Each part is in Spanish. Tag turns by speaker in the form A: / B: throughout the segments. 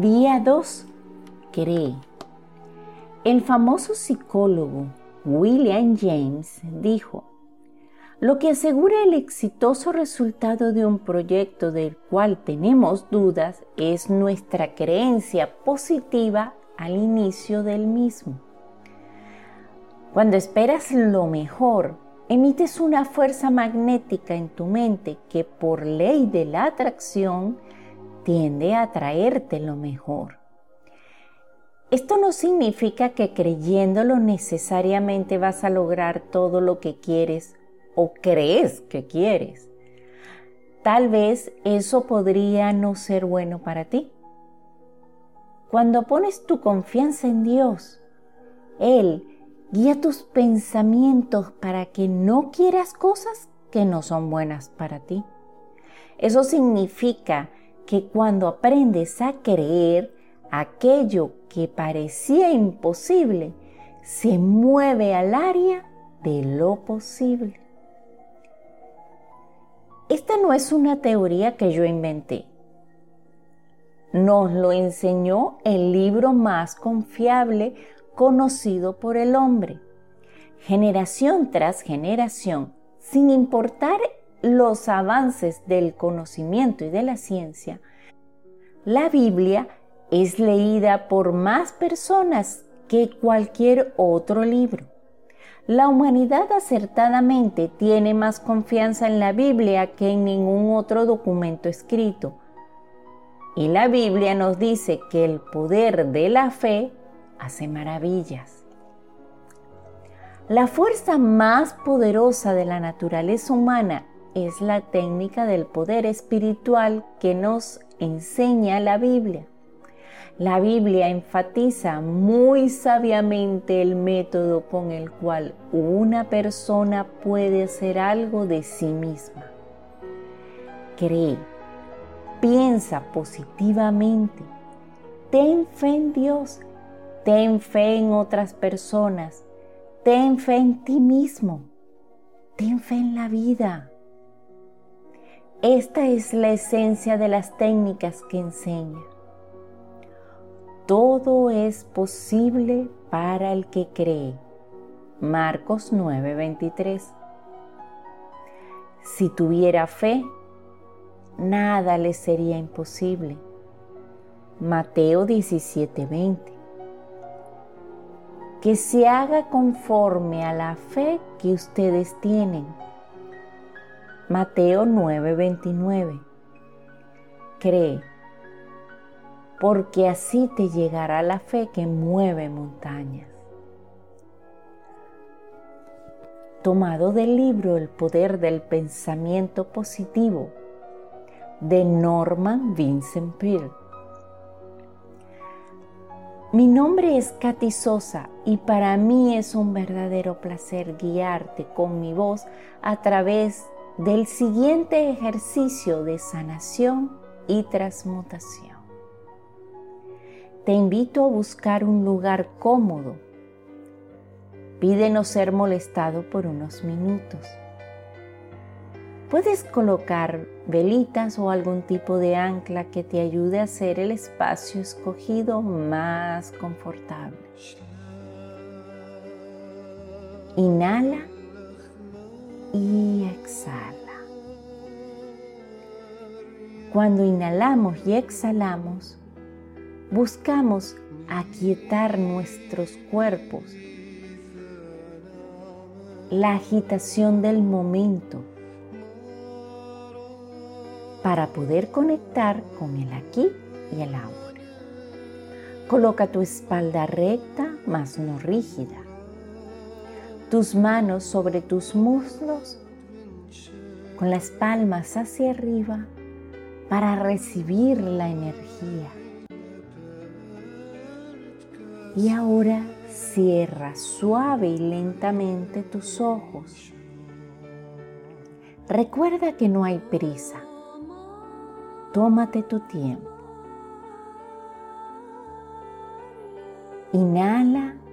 A: Día 2. Cree. El famoso psicólogo William James dijo, lo que asegura el exitoso resultado de un proyecto del cual tenemos dudas es nuestra creencia positiva al inicio del mismo. Cuando esperas lo mejor, emites una fuerza magnética en tu mente que por ley de la atracción tiende a traerte lo mejor. Esto no significa que creyéndolo necesariamente vas a lograr todo lo que quieres o crees que quieres. Tal vez eso podría no ser bueno para ti. Cuando pones tu confianza en Dios, Él guía tus pensamientos para que no quieras cosas que no son buenas para ti. Eso significa que cuando aprendes a creer, aquello que parecía imposible se mueve al área de lo posible. Esta no es una teoría que yo inventé. Nos lo enseñó el libro más confiable conocido por el hombre. Generación tras generación, sin importar los avances del conocimiento y de la ciencia, la Biblia es leída por más personas que cualquier otro libro. La humanidad acertadamente tiene más confianza en la Biblia que en ningún otro documento escrito. Y la Biblia nos dice que el poder de la fe hace maravillas. La fuerza más poderosa de la naturaleza humana es la técnica del poder espiritual que nos enseña la Biblia. La Biblia enfatiza muy sabiamente el método con el cual una persona puede hacer algo de sí misma. Cree, piensa positivamente, ten fe en Dios, ten fe en otras personas, ten fe en ti mismo, ten fe en la vida. Esta es la esencia de las técnicas que enseña. Todo es posible para el que cree. Marcos 9:23. Si tuviera fe, nada le sería imposible. Mateo 17:20. Que se haga conforme a la fe que ustedes tienen. Mateo 9:29. Cree porque así te llegará la fe que mueve montañas. Tomado del libro El poder del pensamiento positivo de Norman Vincent Peale. Mi nombre es Katy Sosa y para mí es un verdadero placer guiarte con mi voz a través del siguiente ejercicio de sanación y transmutación te invito a buscar un lugar cómodo. Pide no ser molestado por unos minutos. Puedes colocar velitas o algún tipo de ancla que te ayude a hacer el espacio escogido más confortable. Inhala y exhala. Cuando inhalamos y exhalamos, buscamos aquietar nuestros cuerpos, la agitación del momento, para poder conectar con el aquí y el ahora. Coloca tu espalda recta, mas no rígida. Tus manos sobre tus muslos, con las palmas hacia arriba, para recibir la energía y ahora cierra suave y lentamente tus ojos. Recuerda que no hay prisa. Tómate tu tiempo. Inhala.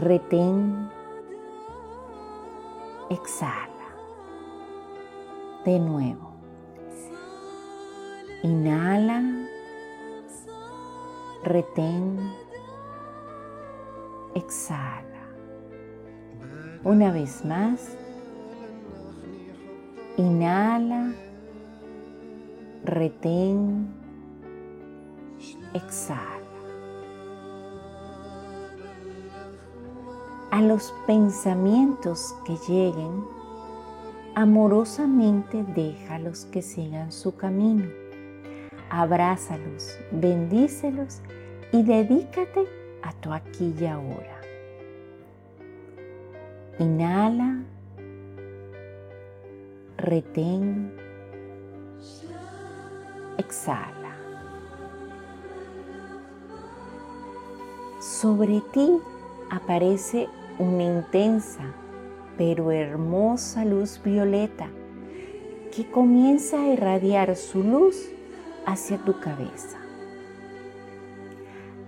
A: Retén. Exhala. De nuevo. Inhala retén, exhala. Una vez más, inhala, retén, exhala. A los pensamientos que lleguen, amorosamente déjalos que sigan su camino. Abrázalos, bendícelos y dedícate a tu aquí y ahora. Inhala, retén, exhala. Sobre ti aparece una intensa pero hermosa luz violeta que comienza a irradiar su luz hacia tu cabeza.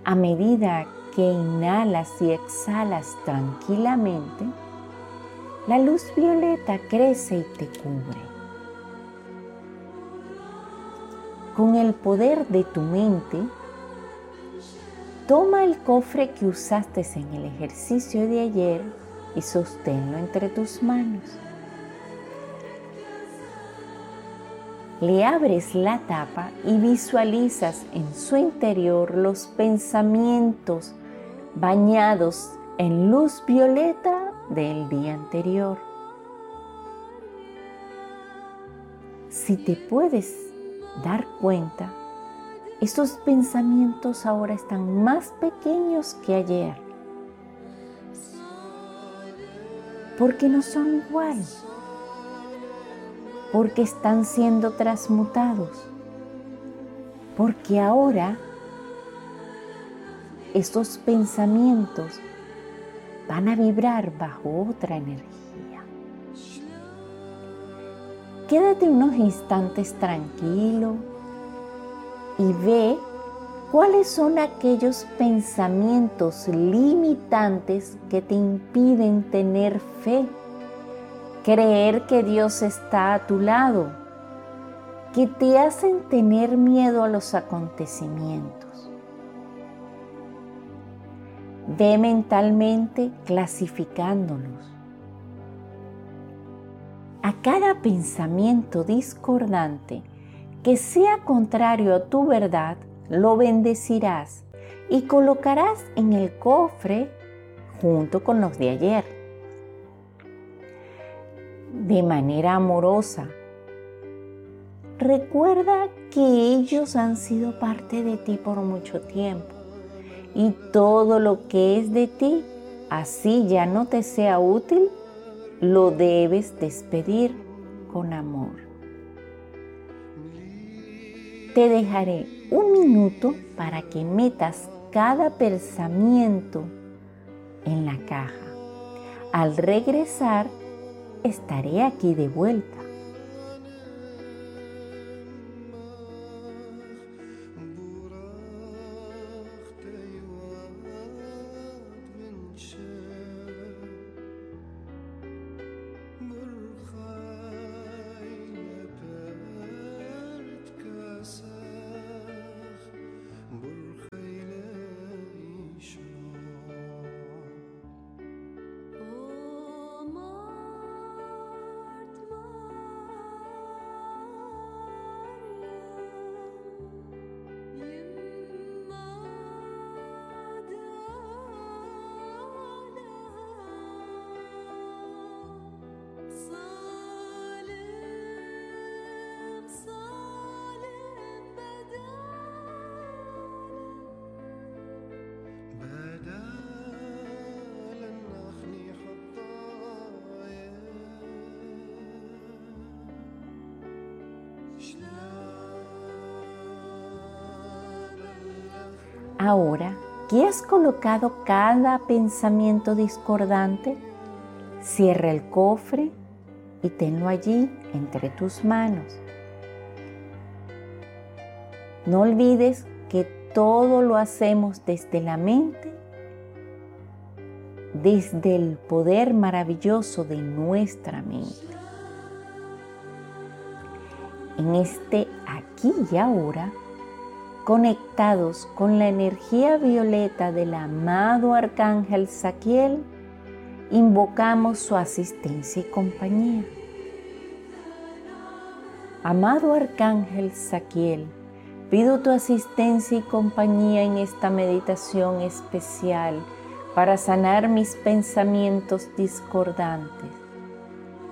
A: A medida que inhalas y exhalas tranquilamente, la luz violeta crece y te cubre. Con el poder de tu mente, toma el cofre que usaste en el ejercicio de ayer y sosténlo entre tus manos. Le abres la tapa y visualizas en su interior los pensamientos bañados en luz violeta del día anterior. Si te puedes dar cuenta, esos pensamientos ahora están más pequeños que ayer. Porque no son igual, porque están siendo transmutados, porque ahora estos pensamientos van a vibrar bajo otra energía. Quédate unos instantes tranquilo y ve ¿Cuáles son aquellos pensamientos limitantes que te impiden tener fe? Creer que Dios está a tu lado, que te hacen tener miedo a los acontecimientos. Ve mentalmente clasificándolos. A cada pensamiento discordante que sea contrario a tu verdad, lo bendecirás y colocarás en el cofre junto con los de ayer. De manera amorosa, recuerda que ellos han sido parte de ti por mucho tiempo y todo lo que es de ti, así ya no te sea útil, lo debes despedir con amor. Te dejaré un minuto para que metas cada pensamiento en la caja. Al regresar, estaré aquí de vuelta. Ahora que has colocado cada pensamiento discordante, cierra el cofre y tenlo allí entre tus manos. No olvides que todo lo hacemos desde la mente, desde el poder maravilloso de nuestra mente. En este aquí y ahora, conectados con la energía violeta del amado Arcángel Saquiel, invocamos su asistencia y compañía. Amado Arcángel Saquiel, pido tu asistencia y compañía en esta meditación especial para sanar mis pensamientos discordantes,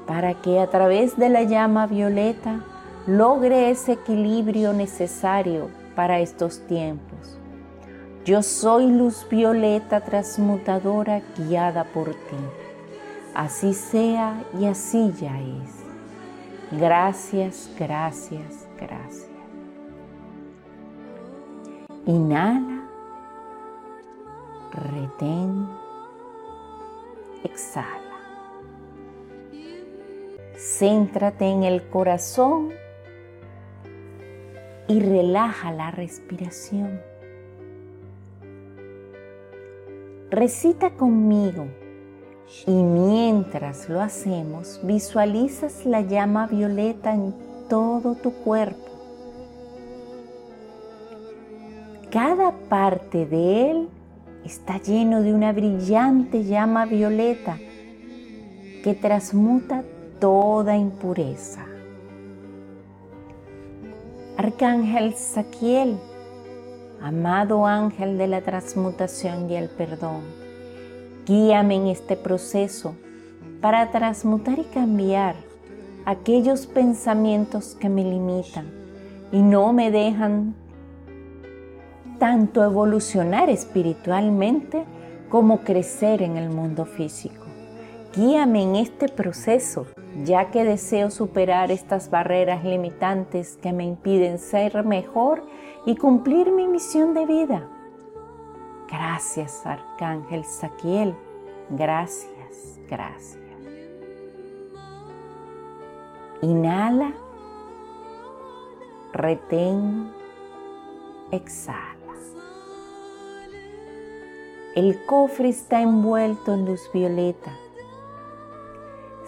A: para que a través de la llama violeta logre ese equilibrio necesario para estos tiempos. Yo soy luz violeta transmutadora guiada por ti. Así sea y así ya es. Gracias, gracias, gracias. Inhala, retén, exhala. Céntrate en el corazón y relaja la respiración. Recita conmigo y mientras lo hacemos visualizas la llama violeta en todo tu cuerpo. Cada parte de él está lleno de una brillante llama violeta que transmuta toda impureza. Arcángel Saquiel, amado ángel de la transmutación y el perdón, guíame en este proceso para transmutar y cambiar aquellos pensamientos que me limitan y no me dejan tanto evolucionar espiritualmente como crecer en el mundo físico. Guíame en este proceso ya que deseo superar estas barreras limitantes que me impiden ser mejor y cumplir mi misión de vida. Gracias, Arcángel Saquiel. Gracias, gracias. Inhala, retén, exhala. El cofre está envuelto en luz violeta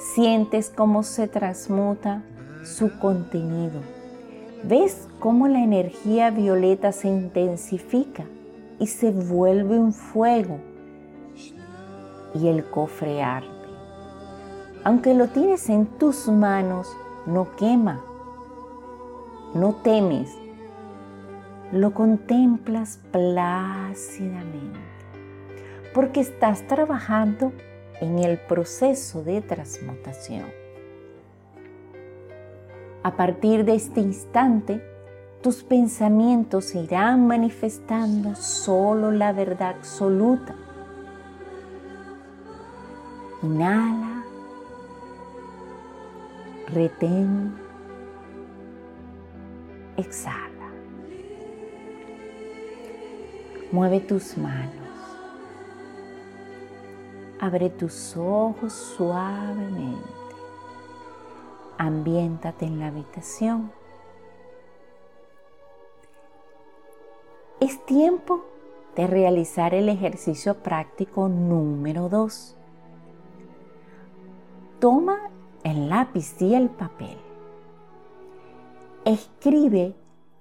A: Sientes cómo se transmuta su contenido. Ves cómo la energía violeta se intensifica y se vuelve un fuego y el cofre arde. Aunque lo tienes en tus manos, no quema, no temes, lo contemplas plácidamente, porque estás trabajando en el proceso de transmutación. A partir de este instante, tus pensamientos irán manifestando solo la verdad absoluta. Inhala, retén, exhala. Mueve tus manos. Abre tus ojos suavemente. Ambiéntate en la habitación. Es tiempo de realizar el ejercicio práctico número 2. Toma el lápiz y el papel. Escribe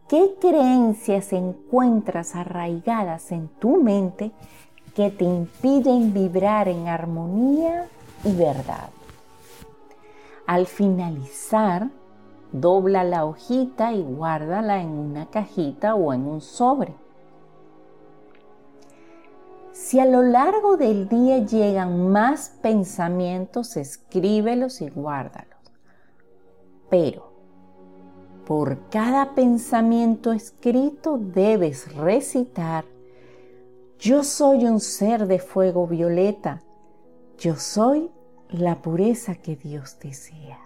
A: qué creencias encuentras arraigadas en tu mente que te impiden vibrar en armonía y verdad. Al finalizar, dobla la hojita y guárdala en una cajita o en un sobre. Si a lo largo del día llegan más pensamientos, escríbelos y guárdalos. Pero por cada pensamiento escrito debes recitar yo soy un ser de fuego violeta. Yo soy la pureza que Dios desea.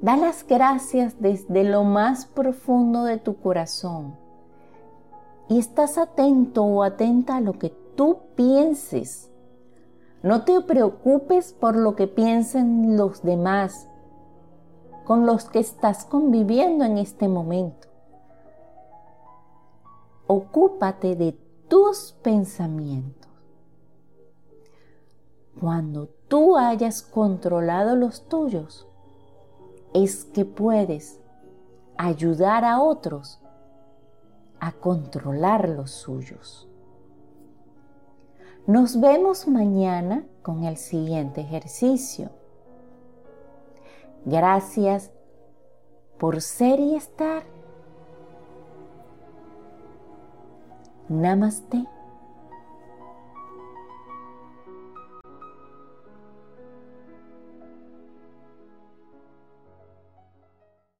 A: Da las gracias desde lo más profundo de tu corazón y estás atento o atenta a lo que tú pienses. No te preocupes por lo que piensen los demás con los que estás conviviendo en este momento ocúpate de tus pensamientos. Cuando tú hayas controlado los tuyos, es que puedes ayudar a otros a controlar los suyos. Nos vemos mañana con el siguiente ejercicio. Gracias por ser y estar. Namaste.